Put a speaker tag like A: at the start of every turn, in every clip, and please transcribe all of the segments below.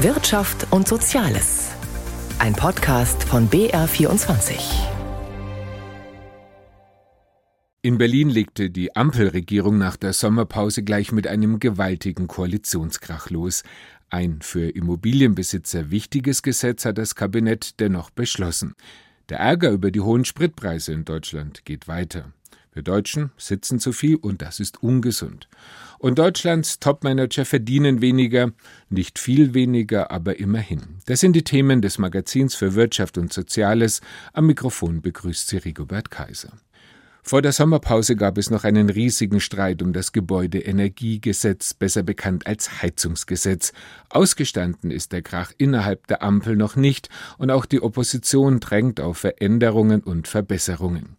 A: Wirtschaft und Soziales. Ein Podcast von BR24.
B: In Berlin legte die Ampelregierung nach der Sommerpause gleich mit einem gewaltigen Koalitionskrach los. Ein für Immobilienbesitzer wichtiges Gesetz hat das Kabinett dennoch beschlossen. Der Ärger über die hohen Spritpreise in Deutschland geht weiter. Wir Deutschen sitzen zu viel und das ist ungesund. Und Deutschlands Topmanager verdienen weniger, nicht viel weniger, aber immerhin. Das sind die Themen des Magazins für Wirtschaft und Soziales. Am Mikrofon begrüßt sie Rigobert Kaiser. Vor der Sommerpause gab es noch einen riesigen Streit um das Gebäudeenergiegesetz, besser bekannt als Heizungsgesetz. Ausgestanden ist der Krach innerhalb der Ampel noch nicht, und auch die Opposition drängt auf Veränderungen und Verbesserungen.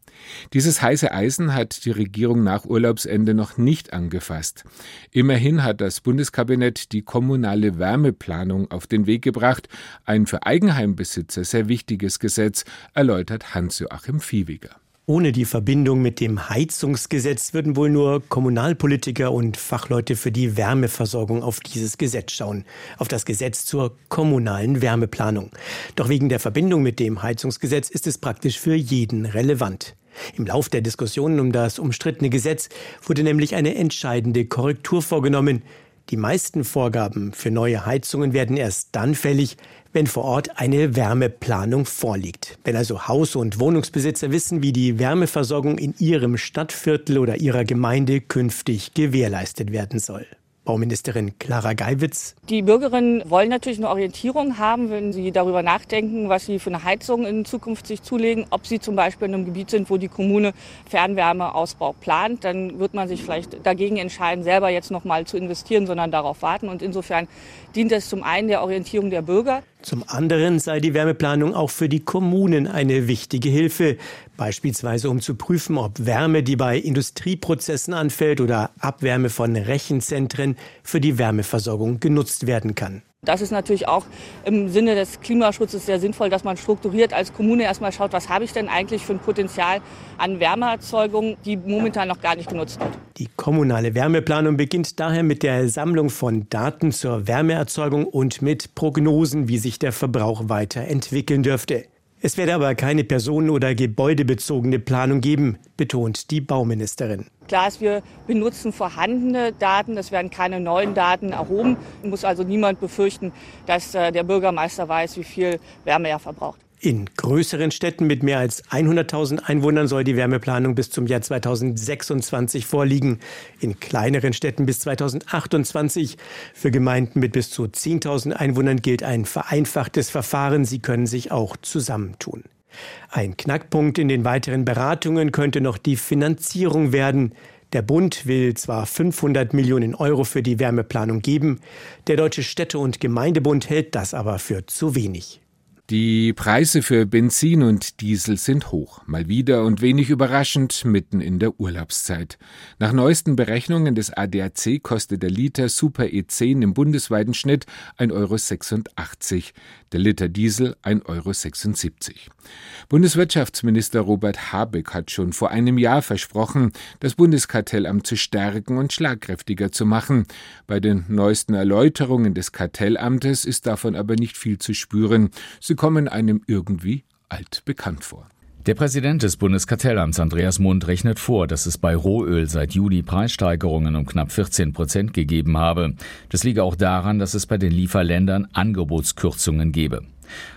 B: Dieses heiße Eisen hat die Regierung nach Urlaubsende noch nicht angefasst. Immerhin hat das Bundeskabinett die kommunale Wärmeplanung auf den Weg gebracht, ein für Eigenheimbesitzer sehr wichtiges Gesetz, erläutert Hans-Joachim Viehweger.
C: Ohne die Verbindung mit dem Heizungsgesetz würden wohl nur Kommunalpolitiker und Fachleute für die Wärmeversorgung auf dieses Gesetz schauen, auf das Gesetz zur kommunalen Wärmeplanung. Doch wegen der Verbindung mit dem Heizungsgesetz ist es praktisch für jeden relevant. Im Lauf der Diskussionen um das umstrittene Gesetz wurde nämlich eine entscheidende Korrektur vorgenommen. Die meisten Vorgaben für neue Heizungen werden erst dann fällig, wenn vor Ort eine Wärmeplanung vorliegt. Wenn also Haus- und Wohnungsbesitzer wissen, wie die Wärmeversorgung in ihrem Stadtviertel oder ihrer Gemeinde künftig gewährleistet werden soll. Bauministerin Clara Geiwitz.
D: Die Bürgerinnen wollen natürlich eine Orientierung haben, wenn sie darüber nachdenken, was sie für eine Heizung in Zukunft sich zulegen. Ob sie zum Beispiel in einem Gebiet sind, wo die Kommune Fernwärmeausbau plant, dann wird man sich vielleicht dagegen entscheiden, selber jetzt noch mal zu investieren, sondern darauf warten. Und insofern dient es zum einen der Orientierung der Bürger.
C: Zum anderen sei die Wärmeplanung auch für die Kommunen eine wichtige Hilfe, beispielsweise um zu prüfen, ob Wärme, die bei Industrieprozessen anfällt oder Abwärme von Rechenzentren für die Wärmeversorgung genutzt werden kann.
D: Das ist natürlich auch im Sinne des Klimaschutzes sehr sinnvoll, dass man strukturiert als Kommune erstmal schaut, was habe ich denn eigentlich für ein Potenzial an Wärmeerzeugung, die momentan noch gar nicht genutzt wird.
C: Die kommunale Wärmeplanung beginnt daher mit der Sammlung von Daten zur Wärmeerzeugung und mit Prognosen, wie sich der Verbrauch weiterentwickeln dürfte. Es werde aber keine personen- oder gebäudebezogene Planung geben, betont die Bauministerin.
D: Klar ist, wir benutzen vorhandene Daten, es werden keine neuen Daten erhoben. Muss also niemand befürchten, dass äh, der Bürgermeister weiß, wie viel Wärme er verbraucht.
C: In größeren Städten mit mehr als 100.000 Einwohnern soll die Wärmeplanung bis zum Jahr 2026 vorliegen. In kleineren Städten bis 2028. Für Gemeinden mit bis zu 10.000 Einwohnern gilt ein vereinfachtes Verfahren. Sie können sich auch zusammentun. Ein Knackpunkt in den weiteren Beratungen könnte noch die Finanzierung werden. Der Bund will zwar 500 Millionen Euro für die Wärmeplanung geben, der Deutsche Städte- und Gemeindebund hält das aber für zu wenig.
B: Die Preise für Benzin und Diesel sind hoch, mal wieder und wenig überraschend mitten in der Urlaubszeit. Nach neuesten Berechnungen des ADAC kostet der Liter Super E10 im bundesweiten Schnitt 1,86 Euro, der Liter Diesel 1,76 Euro. Bundeswirtschaftsminister Robert Habeck hat schon vor einem Jahr versprochen, das Bundeskartellamt zu stärken und schlagkräftiger zu machen. Bei den neuesten Erläuterungen des Kartellamtes ist davon aber nicht viel zu spüren. Sie kommen einem irgendwie altbekannt vor.
E: Der Präsident des Bundeskartellamts Andreas Mund rechnet vor, dass es bei Rohöl seit Juli Preissteigerungen um knapp 14 Prozent gegeben habe. Das liege auch daran, dass es bei den Lieferländern Angebotskürzungen gebe.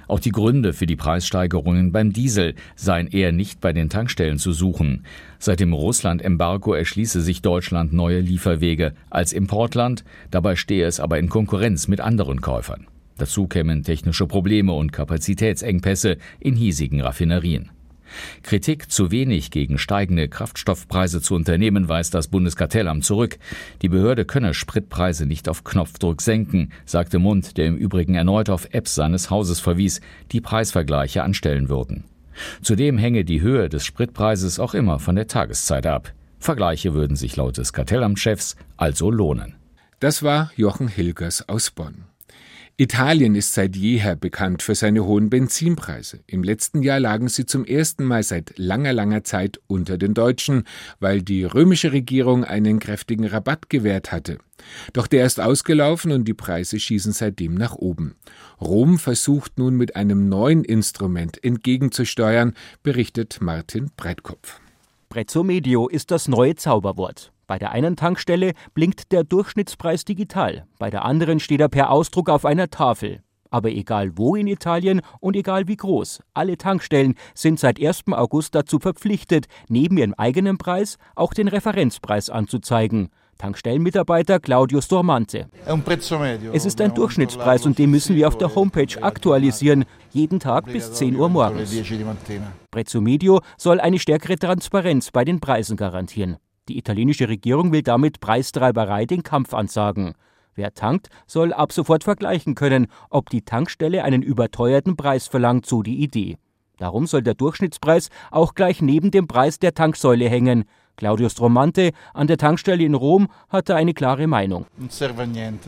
E: Auch die Gründe für die Preissteigerungen beim Diesel seien eher nicht bei den Tankstellen zu suchen. Seit dem Russland-Embargo erschließe sich Deutschland neue Lieferwege als Importland, dabei stehe es aber in Konkurrenz mit anderen Käufern. Dazu kämen technische Probleme und Kapazitätsengpässe in hiesigen Raffinerien. Kritik zu wenig gegen steigende Kraftstoffpreise zu unternehmen, weist das Bundeskartellamt zurück. Die Behörde könne Spritpreise nicht auf Knopfdruck senken, sagte Mund, der im Übrigen erneut auf Apps seines Hauses verwies, die Preisvergleiche anstellen würden. Zudem hänge die Höhe des Spritpreises auch immer von der Tageszeit ab. Vergleiche würden sich laut des Kartellamtschefs also lohnen.
B: Das war Jochen Hilgers aus Bonn. Italien ist seit jeher bekannt für seine hohen Benzinpreise. Im letzten Jahr lagen sie zum ersten Mal seit langer, langer Zeit unter den Deutschen, weil die römische Regierung einen kräftigen Rabatt gewährt hatte. Doch der ist ausgelaufen und die Preise schießen seitdem nach oben. Rom versucht nun mit einem neuen Instrument entgegenzusteuern, berichtet Martin Breitkopf.
F: Prezzo Medio ist das neue Zauberwort. Bei der einen Tankstelle blinkt der Durchschnittspreis digital, bei der anderen steht er per Ausdruck auf einer Tafel. Aber egal wo in Italien und egal wie groß, alle Tankstellen sind seit 1. August dazu verpflichtet, neben ihrem eigenen Preis auch den Referenzpreis anzuzeigen. Tankstellenmitarbeiter Claudio Stormante. Es ist ein Durchschnittspreis und den müssen wir auf der Homepage aktualisieren, jeden Tag bis 10 Uhr morgens. Prezzo Medio soll eine stärkere Transparenz bei den Preisen garantieren. Die italienische Regierung will damit Preistreiberei den Kampf ansagen. Wer tankt, soll ab sofort vergleichen können, ob die Tankstelle einen überteuerten Preis verlangt, so die Idee. Darum soll der Durchschnittspreis auch gleich neben dem Preis der Tanksäule hängen. Claudio Stromante an der Tankstelle in Rom hatte eine klare Meinung.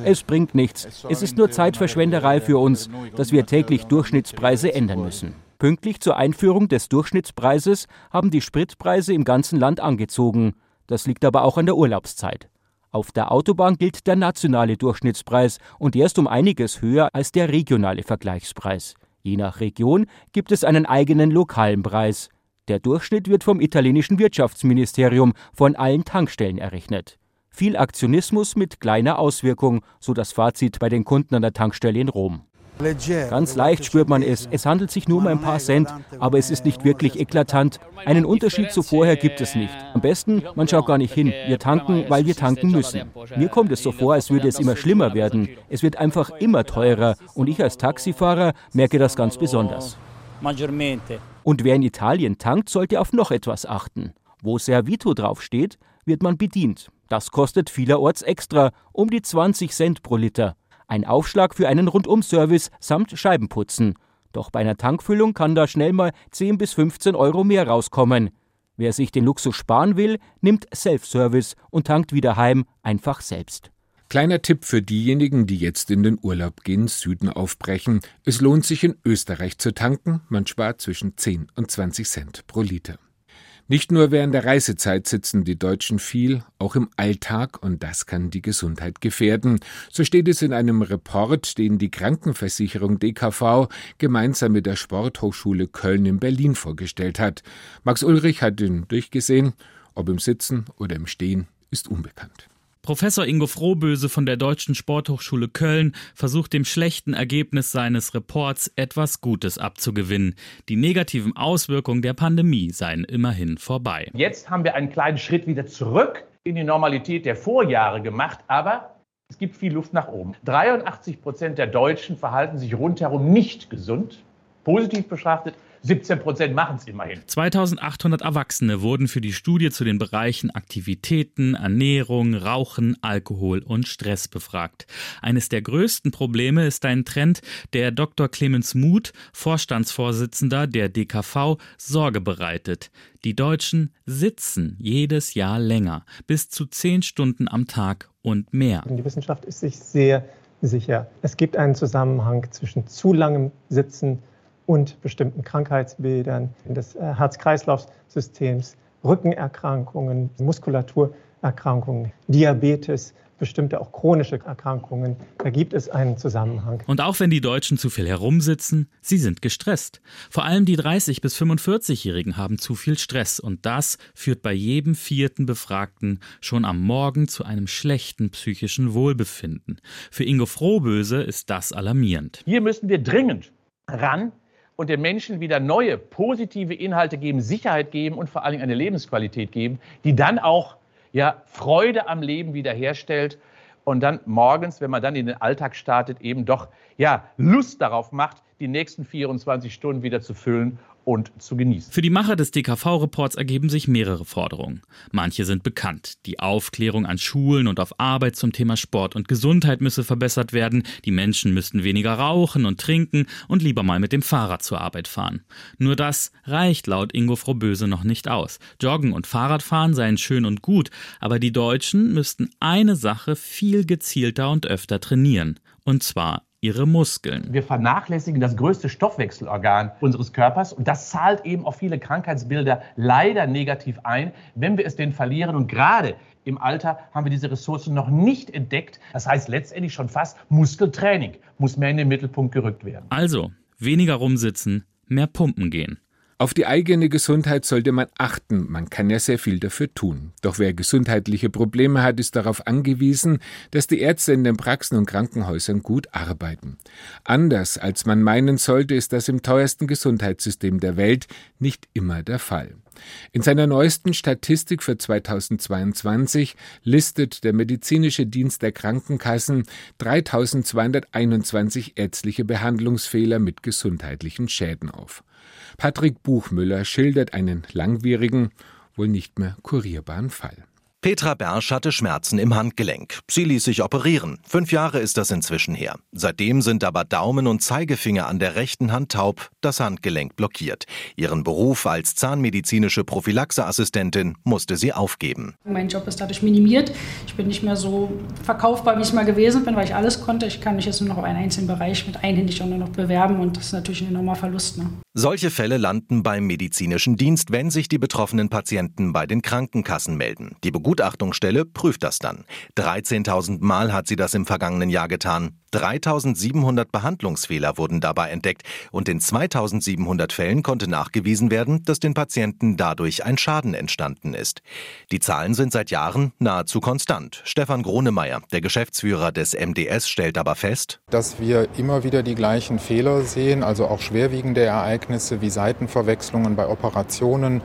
F: Es bringt nichts. Es ist nur Zeitverschwenderei für uns, dass wir täglich Durchschnittspreise ändern müssen. Pünktlich zur Einführung des Durchschnittspreises haben die Spritpreise im ganzen Land angezogen. Das liegt aber auch an der Urlaubszeit. Auf der Autobahn gilt der nationale Durchschnittspreis und der ist um einiges höher als der regionale Vergleichspreis. Je nach Region gibt es einen eigenen lokalen Preis. Der Durchschnitt wird vom italienischen Wirtschaftsministerium von allen Tankstellen errechnet. Viel Aktionismus mit kleiner Auswirkung, so das Fazit bei den Kunden an der Tankstelle in Rom. Ganz leicht spürt man es. Es handelt sich nur um ein paar Cent, aber es ist nicht wirklich eklatant. Einen Unterschied zu vorher gibt es nicht. Am besten, man schaut gar nicht hin. Wir tanken, weil wir tanken müssen. Mir kommt es so vor, als würde es immer schlimmer werden. Es wird einfach immer teurer und ich als Taxifahrer merke das ganz besonders. Und wer in Italien tankt, sollte auf noch etwas achten. Wo Servito draufsteht, wird man bedient. Das kostet vielerorts extra, um die 20 Cent pro Liter. Ein Aufschlag für einen Rundumservice samt Scheibenputzen. Doch bei einer Tankfüllung kann da schnell mal 10 bis 15 Euro mehr rauskommen. Wer sich den Luxus sparen will, nimmt Self-Service und tankt wieder heim einfach selbst.
B: Kleiner Tipp für diejenigen, die jetzt in den Urlaub gehen, Süden aufbrechen. Es lohnt sich in Österreich zu tanken. Man spart zwischen 10 und 20 Cent pro Liter. Nicht nur während der Reisezeit sitzen die Deutschen viel, auch im Alltag, und das kann die Gesundheit gefährden. So steht es in einem Report, den die Krankenversicherung DKV gemeinsam mit der Sporthochschule Köln in Berlin vorgestellt hat. Max Ulrich hat ihn durchgesehen. Ob im Sitzen oder im Stehen, ist unbekannt.
G: Professor Ingo Frohböse von der Deutschen Sporthochschule Köln versucht dem schlechten Ergebnis seines Reports etwas Gutes abzugewinnen. Die negativen Auswirkungen der Pandemie seien immerhin vorbei.
H: Jetzt haben wir einen kleinen Schritt wieder zurück in die Normalität der Vorjahre gemacht, aber es gibt viel Luft nach oben. 83 Prozent der Deutschen verhalten sich rundherum nicht gesund. Positiv betrachtet 17 Prozent machen es immerhin.
G: 2800 Erwachsene wurden für die Studie zu den Bereichen Aktivitäten, Ernährung, Rauchen, Alkohol und Stress befragt. Eines der größten Probleme ist ein Trend, der Dr. Clemens Muth, Vorstandsvorsitzender der DKV, Sorge bereitet. Die Deutschen sitzen jedes Jahr länger, bis zu zehn Stunden am Tag und mehr.
I: Die Wissenschaft ist sich sehr sicher. Es gibt einen Zusammenhang zwischen zu langem Sitzen und bestimmten Krankheitsbildern des äh, Herz-Kreislauf-Systems, Rückenerkrankungen, Muskulaturerkrankungen, Diabetes, bestimmte auch chronische Erkrankungen. Da gibt es einen Zusammenhang.
G: Und auch wenn die Deutschen zu viel herumsitzen, sie sind gestresst. Vor allem die 30- bis 45-Jährigen haben zu viel Stress und das führt bei jedem vierten Befragten schon am Morgen zu einem schlechten psychischen Wohlbefinden. Für Ingo Frohböse ist das alarmierend.
H: Hier müssen wir dringend ran und den Menschen wieder neue positive Inhalte geben, Sicherheit geben und vor allen Dingen eine Lebensqualität geben, die dann auch ja, Freude am Leben wiederherstellt und dann morgens, wenn man dann in den Alltag startet, eben doch ja, Lust darauf macht, die nächsten 24 Stunden wieder zu füllen und zu genießen.
G: Für die Macher des DKV-Reports ergeben sich mehrere Forderungen. Manche sind bekannt. Die Aufklärung an Schulen und auf Arbeit zum Thema Sport und Gesundheit müsse verbessert werden, die Menschen müssten weniger rauchen und trinken und lieber mal mit dem Fahrrad zur Arbeit fahren. Nur das reicht laut Ingo Frohböse noch nicht aus. Joggen und Fahrradfahren seien schön und gut, aber die Deutschen müssten eine Sache viel gezielter und öfter trainieren. Und zwar ihre Muskeln.
H: Wir vernachlässigen das größte Stoffwechselorgan unseres Körpers und das zahlt eben auf viele Krankheitsbilder leider negativ ein, wenn wir es denn verlieren. Und gerade im Alter haben wir diese Ressourcen noch nicht entdeckt. Das heißt letztendlich schon fast Muskeltraining muss mehr in den Mittelpunkt gerückt werden.
G: Also, weniger rumsitzen, mehr pumpen gehen.
B: Auf die eigene Gesundheit sollte man achten, man kann ja sehr viel dafür tun. Doch wer gesundheitliche Probleme hat, ist darauf angewiesen, dass die Ärzte in den Praxen und Krankenhäusern gut arbeiten. Anders als man meinen sollte, ist das im teuersten Gesundheitssystem der Welt nicht immer der Fall. In seiner neuesten Statistik für 2022 listet der medizinische Dienst der Krankenkassen 3221 ärztliche Behandlungsfehler mit gesundheitlichen Schäden auf. Patrick Buchmüller schildert einen langwierigen, wohl nicht mehr kurierbaren Fall.
J: Petra Bersch hatte Schmerzen im Handgelenk. Sie ließ sich operieren. Fünf Jahre ist das inzwischen her. Seitdem sind aber Daumen und Zeigefinger an der rechten Hand taub, das Handgelenk blockiert. Ihren Beruf als zahnmedizinische Prophylaxeassistentin musste sie aufgeben.
K: Mein Job ist dadurch minimiert. Ich bin nicht mehr so verkaufbar, wie ich mal gewesen bin, weil ich alles konnte. Ich kann mich jetzt nur noch auf einen einzelnen Bereich mit einhändig und nur noch bewerben und das ist natürlich ein enormer Verlust. Ne?
J: Solche Fälle landen beim medizinischen Dienst, wenn sich die betroffenen Patienten bei den Krankenkassen melden. Die Begutachtungsstelle prüft das dann. 13.000 Mal hat sie das im vergangenen Jahr getan. 3.700 Behandlungsfehler wurden dabei entdeckt und in 2.700 Fällen konnte nachgewiesen werden, dass den Patienten dadurch ein Schaden entstanden ist. Die Zahlen sind seit Jahren nahezu konstant. Stefan Gronemeyer, der Geschäftsführer des MDS, stellt aber fest,
L: dass wir immer wieder die gleichen Fehler sehen, also auch schwerwiegende Ereignisse wie Seitenverwechslungen bei Operationen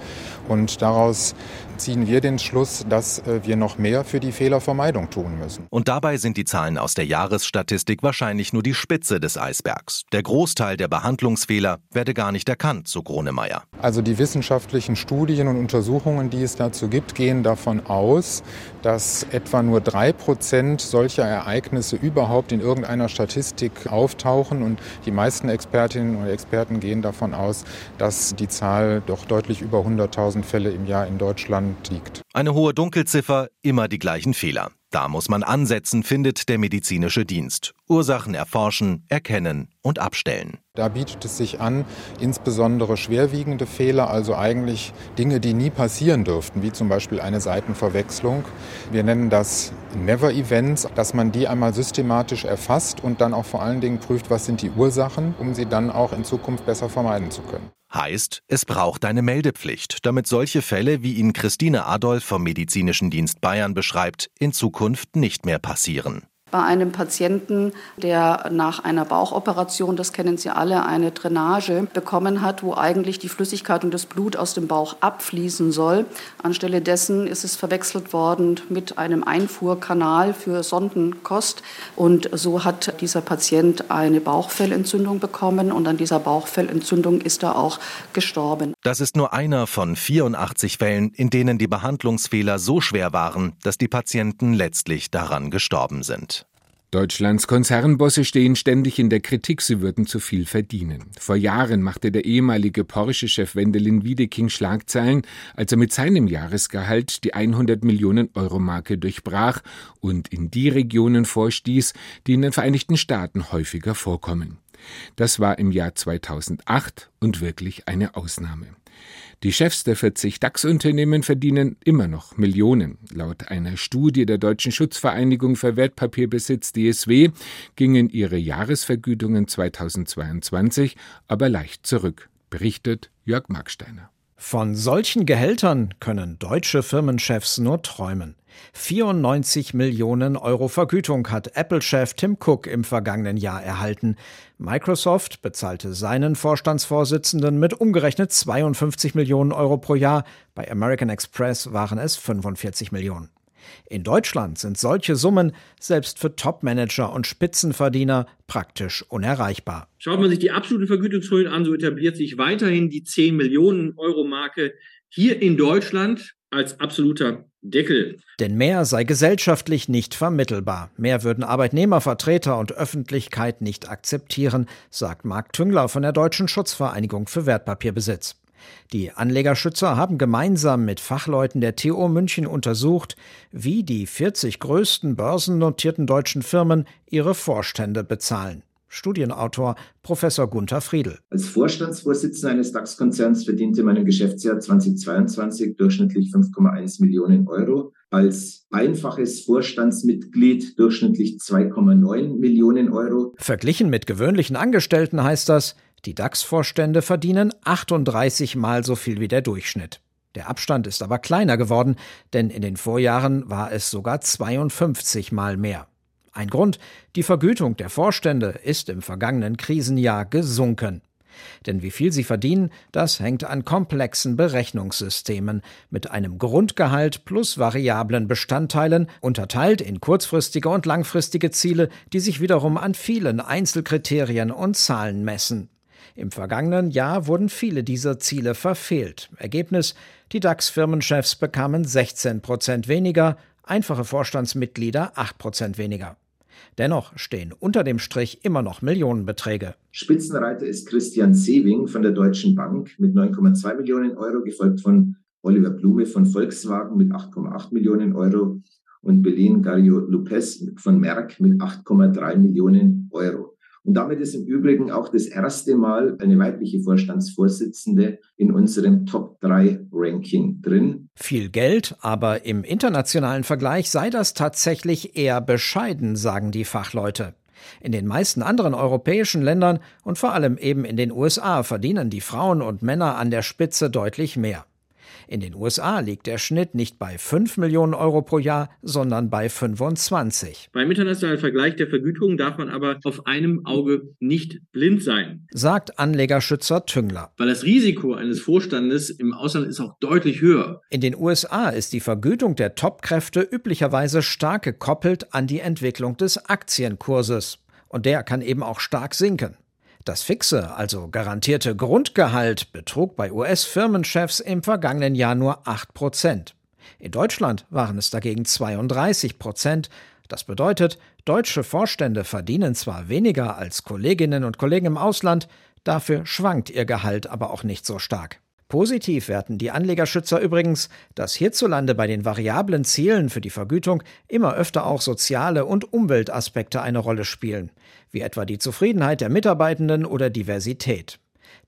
L: und daraus ziehen wir den Schluss, dass äh, wir noch mehr für die Fehlervermeidung tun müssen.
J: Und dabei sind die Zahlen aus der Jahresstatistik wahrscheinlich nur die Spitze des Eisbergs. Der Großteil der Behandlungsfehler werde gar nicht erkannt, so Gronemeyer.
L: Also die wissenschaftlichen Studien und Untersuchungen, die es dazu gibt, gehen davon aus, dass etwa nur drei Prozent solcher Ereignisse überhaupt in irgendeiner Statistik auftauchen. Und die meisten Expertinnen und Experten gehen davon aus, dass die Zahl doch deutlich über 100.000 Fälle im Jahr in Deutschland liegt.
J: Eine hohe Dunkelziffer, immer die gleichen Fehler. Da muss man ansetzen, findet der medizinische Dienst. Ursachen erforschen, erkennen und abstellen.
L: Da bietet es sich an, insbesondere schwerwiegende Fehler, also eigentlich Dinge, die nie passieren dürften, wie zum Beispiel eine Seitenverwechslung. Wir nennen das Never Events, dass man die einmal systematisch erfasst und dann auch vor allen Dingen prüft, was sind die Ursachen, um sie dann auch in Zukunft besser vermeiden zu können.
J: Heißt, es braucht eine Meldepflicht, damit solche Fälle, wie ihn Christine Adolf vom Medizinischen Dienst Bayern beschreibt, in Zukunft nicht mehr passieren.
M: Bei einem Patienten, der nach einer Bauchoperation, das kennen Sie alle, eine Drainage bekommen hat, wo eigentlich die Flüssigkeit und das Blut aus dem Bauch abfließen soll. Anstelle dessen ist es verwechselt worden mit einem Einfuhrkanal für Sondenkost. Und so hat dieser Patient eine Bauchfellentzündung bekommen und an dieser Bauchfellentzündung ist er auch gestorben.
J: Das ist nur einer von 84 Fällen, in denen die Behandlungsfehler so schwer waren, dass die Patienten letztlich daran gestorben sind.
B: Deutschlands Konzernbosse stehen ständig in der Kritik, sie würden zu viel verdienen. Vor Jahren machte der ehemalige Porsche-Chef Wendelin Wiedeking Schlagzeilen, als er mit seinem Jahresgehalt die 100 Millionen Euro Marke durchbrach und in die Regionen vorstieß, die in den Vereinigten Staaten häufiger vorkommen. Das war im Jahr 2008 und wirklich eine Ausnahme. Die Chefs der 40 DAX-Unternehmen verdienen immer noch Millionen. Laut einer Studie der Deutschen Schutzvereinigung für Wertpapierbesitz DSW gingen ihre Jahresvergütungen 2022 aber leicht zurück, berichtet Jörg Marksteiner.
N: Von solchen Gehältern können deutsche Firmenchefs nur träumen. 94 Millionen Euro Vergütung hat Apple-Chef Tim Cook im vergangenen Jahr erhalten. Microsoft bezahlte seinen Vorstandsvorsitzenden mit umgerechnet 52 Millionen Euro pro Jahr. Bei American Express waren es 45 Millionen. In Deutschland sind solche Summen selbst für Topmanager und Spitzenverdiener praktisch unerreichbar.
O: Schaut man sich die absolute Vergütungshöhen an, so etabliert sich weiterhin die 10 Millionen Euro Marke hier in Deutschland als absoluter Deckel.
N: Denn mehr sei gesellschaftlich nicht vermittelbar. Mehr würden Arbeitnehmervertreter und Öffentlichkeit nicht akzeptieren, sagt Marc Tüngler von der Deutschen Schutzvereinigung für Wertpapierbesitz. Die Anlegerschützer haben gemeinsam mit Fachleuten der TU München untersucht, wie die 40 größten börsennotierten deutschen Firmen ihre Vorstände bezahlen. Studienautor Professor Gunther Friedl.
P: Als Vorstandsvorsitzender eines DAX-Konzerns verdiente man im Geschäftsjahr 2022 durchschnittlich 5,1 Millionen Euro. Als einfaches Vorstandsmitglied durchschnittlich 2,9 Millionen Euro.
N: Verglichen mit gewöhnlichen Angestellten heißt das, die DAX-Vorstände verdienen 38 Mal so viel wie der Durchschnitt. Der Abstand ist aber kleiner geworden, denn in den Vorjahren war es sogar 52 Mal mehr. Ein Grund, die Vergütung der Vorstände ist im vergangenen Krisenjahr gesunken. Denn wie viel sie verdienen, das hängt an komplexen Berechnungssystemen mit einem Grundgehalt plus variablen Bestandteilen, unterteilt in kurzfristige und langfristige Ziele, die sich wiederum an vielen Einzelkriterien und Zahlen messen. Im vergangenen Jahr wurden viele dieser Ziele verfehlt. Ergebnis: Die DAX-Firmenchefs bekamen 16 Prozent weniger, einfache Vorstandsmitglieder 8 Prozent weniger. Dennoch stehen unter dem Strich immer noch Millionenbeträge.
P: Spitzenreiter ist Christian Sewing von der Deutschen Bank mit 9,2 Millionen Euro, gefolgt von Oliver Blume von Volkswagen mit 8,8 Millionen Euro und Belin Gario Lopez von Merck mit 8,3 Millionen Euro. Und damit ist im Übrigen auch das erste Mal eine weibliche Vorstandsvorsitzende in unserem Top 3 Ranking drin.
N: Viel Geld, aber im internationalen Vergleich sei das tatsächlich eher bescheiden, sagen die Fachleute. In den meisten anderen europäischen Ländern und vor allem eben in den USA verdienen die Frauen und Männer an der Spitze deutlich mehr. In den USA liegt der Schnitt nicht bei 5 Millionen Euro pro Jahr, sondern bei 25.
O: Beim internationalen Vergleich der Vergütung darf man aber auf einem Auge nicht blind sein,
N: sagt Anlegerschützer Tüngler.
O: Weil das Risiko eines Vorstandes im Ausland ist auch deutlich höher.
N: In den USA ist die Vergütung der Topkräfte üblicherweise stark gekoppelt an die Entwicklung des Aktienkurses. Und der kann eben auch stark sinken. Das fixe, also garantierte Grundgehalt betrug bei US-Firmenchefs im vergangenen Jahr nur 8 Prozent. In Deutschland waren es dagegen 32 Prozent. Das bedeutet, deutsche Vorstände verdienen zwar weniger als Kolleginnen und Kollegen im Ausland, dafür schwankt ihr Gehalt aber auch nicht so stark. Positiv werten die Anlegerschützer übrigens, dass hierzulande bei den variablen Zielen für die Vergütung immer öfter auch soziale und Umweltaspekte eine Rolle spielen, wie etwa die Zufriedenheit der Mitarbeitenden oder Diversität.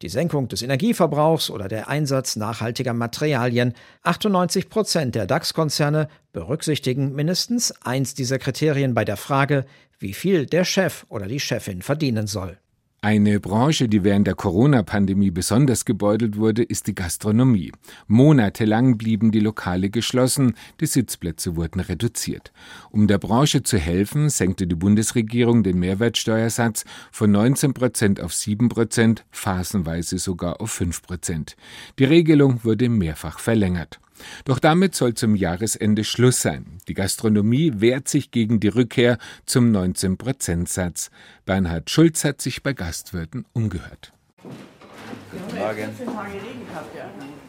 N: Die Senkung des Energieverbrauchs oder der Einsatz nachhaltiger Materialien. 98 Prozent der DAX-Konzerne berücksichtigen mindestens eins dieser Kriterien bei der Frage, wie viel der Chef oder die Chefin verdienen soll.
B: Eine Branche, die während der Corona-Pandemie besonders gebeutelt wurde, ist die Gastronomie. Monatelang blieben die Lokale geschlossen, die Sitzplätze wurden reduziert. Um der Branche zu helfen, senkte die Bundesregierung den Mehrwertsteuersatz von 19 Prozent auf 7 Prozent, phasenweise sogar auf 5 Prozent. Die Regelung wurde mehrfach verlängert. Doch damit soll zum Jahresende Schluss sein. Die Gastronomie wehrt sich gegen die Rückkehr zum 19-Prozent-Satz. Bernhard Schulz hat sich bei Gastwirten umgehört.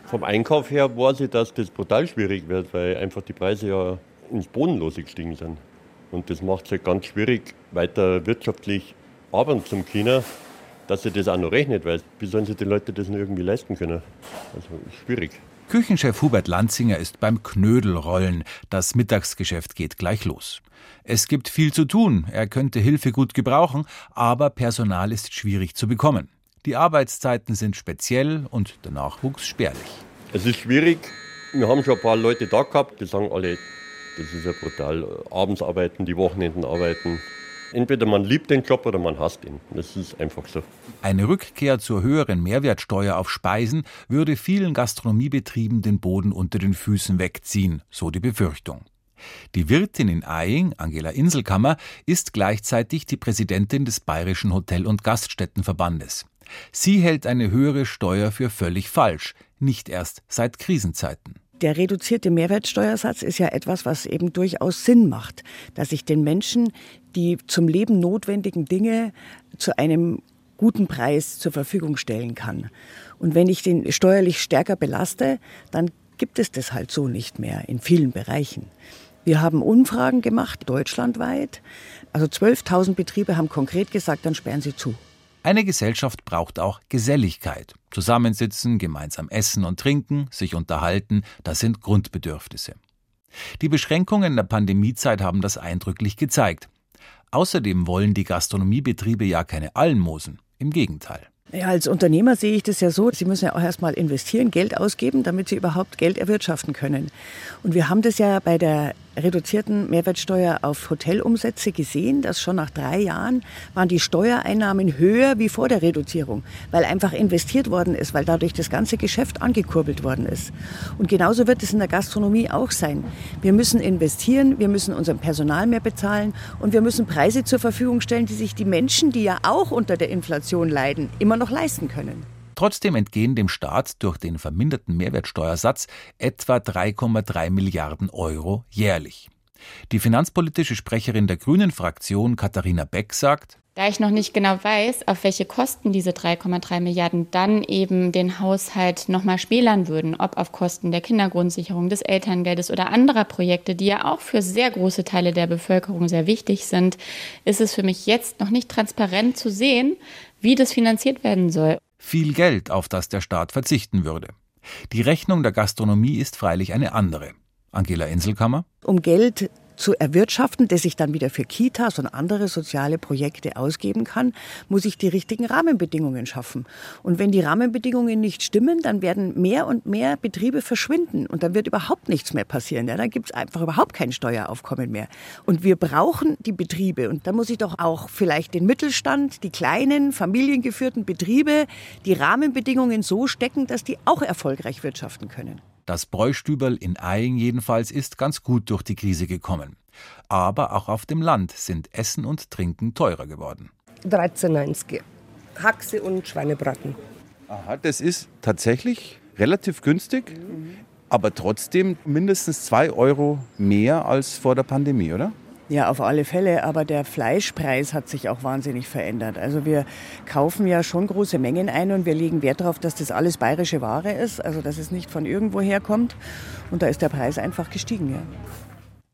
Q: Vom Einkauf her weiß ich, dass das brutal schwierig wird, weil einfach die Preise ja ins Bodenlose gestiegen sind. Und das macht es halt ganz schwierig, weiter wirtschaftlich arbeiten zum China, dass sie das auch noch rechnet, weil wie sollen sich die Leute das noch irgendwie leisten können? Also schwierig.
R: Küchenchef Hubert Lanzinger ist beim Knödelrollen. Das Mittagsgeschäft geht gleich los. Es gibt viel zu tun, er könnte Hilfe gut gebrauchen, aber Personal ist schwierig zu bekommen. Die Arbeitszeiten sind speziell und der Nachwuchs spärlich.
Q: Es ist schwierig. Wir haben schon ein paar Leute da gehabt, die sagen alle, das ist ja brutal. Abends arbeiten, die Wochenenden arbeiten. Entweder man liebt den Job oder man hasst ihn. Das ist einfach so.
R: Eine Rückkehr zur höheren Mehrwertsteuer auf Speisen würde vielen Gastronomiebetrieben den Boden unter den Füßen wegziehen, so die Befürchtung. Die Wirtin in Eying, Angela Inselkammer, ist gleichzeitig die Präsidentin des Bayerischen Hotel- und Gaststättenverbandes. Sie hält eine höhere Steuer für völlig falsch, nicht erst seit Krisenzeiten.
S: Der reduzierte Mehrwertsteuersatz ist ja etwas, was eben durchaus Sinn macht, dass ich den Menschen die zum Leben notwendigen Dinge zu einem guten Preis zur Verfügung stellen kann. Und wenn ich den steuerlich stärker belaste, dann gibt es das halt so nicht mehr in vielen Bereichen. Wir haben Umfragen gemacht, deutschlandweit. Also 12.000 Betriebe haben konkret gesagt, dann sperren sie zu.
R: Eine Gesellschaft braucht auch Geselligkeit. Zusammensitzen, gemeinsam essen und trinken, sich unterhalten, das sind Grundbedürfnisse. Die Beschränkungen der Pandemiezeit haben das eindrücklich gezeigt. Außerdem wollen die Gastronomiebetriebe ja keine Almosen. Im Gegenteil.
S: Ja, als Unternehmer sehe ich das ja so, Sie müssen ja auch erstmal investieren, Geld ausgeben, damit Sie überhaupt Geld erwirtschaften können. Und wir haben das ja bei der reduzierten Mehrwertsteuer auf Hotelumsätze gesehen, dass schon nach drei Jahren waren die Steuereinnahmen höher wie vor der Reduzierung, weil einfach investiert worden ist, weil dadurch das ganze Geschäft angekurbelt worden ist. Und genauso wird es in der Gastronomie auch sein. Wir müssen investieren, wir müssen unser Personal mehr bezahlen und wir müssen Preise zur Verfügung stellen, die sich die Menschen, die ja auch unter der Inflation leiden, immer noch leisten können.
R: Trotzdem entgehen dem Staat durch den verminderten Mehrwertsteuersatz etwa 3,3 Milliarden Euro jährlich. Die finanzpolitische Sprecherin der Grünen-Fraktion Katharina Beck sagt,
T: da ich noch nicht genau weiß, auf welche Kosten diese 3,3 Milliarden dann eben den Haushalt nochmal schmälern würden, ob auf Kosten der Kindergrundsicherung, des Elterngeldes oder anderer Projekte, die ja auch für sehr große Teile der Bevölkerung sehr wichtig sind, ist es für mich jetzt noch nicht transparent zu sehen, wie das finanziert werden soll
R: viel Geld, auf das der Staat verzichten würde. Die Rechnung der Gastronomie ist freilich eine andere. Angela Inselkammer?
S: Um Geld zu erwirtschaften, das ich dann wieder für Kitas und andere soziale Projekte ausgeben kann, muss ich die richtigen Rahmenbedingungen schaffen. Und wenn die Rahmenbedingungen nicht stimmen, dann werden mehr und mehr Betriebe verschwinden und dann wird überhaupt nichts mehr passieren. Ja, dann gibt es einfach überhaupt kein Steueraufkommen mehr. Und wir brauchen die Betriebe und da muss ich doch auch vielleicht den Mittelstand, die kleinen familiengeführten Betriebe, die Rahmenbedingungen so stecken, dass die auch erfolgreich wirtschaften können.
R: Das Bräustüberl in Eying jedenfalls ist ganz gut durch die Krise gekommen. Aber auch auf dem Land sind Essen und Trinken teurer geworden.
U: 13,90. Haxe und Schweinebraten.
V: Aha, das ist tatsächlich relativ günstig, mhm. aber trotzdem mindestens 2 Euro mehr als vor der Pandemie, oder?
S: Ja, auf alle Fälle. Aber der Fleischpreis hat sich auch wahnsinnig verändert. Also wir kaufen ja schon große Mengen ein und wir legen Wert darauf, dass das alles bayerische Ware ist, also dass es nicht von irgendwo herkommt. Und da ist der Preis einfach gestiegen. Ja.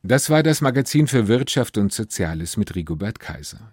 B: Das war das Magazin für Wirtschaft und Soziales mit Rigobert Kaiser.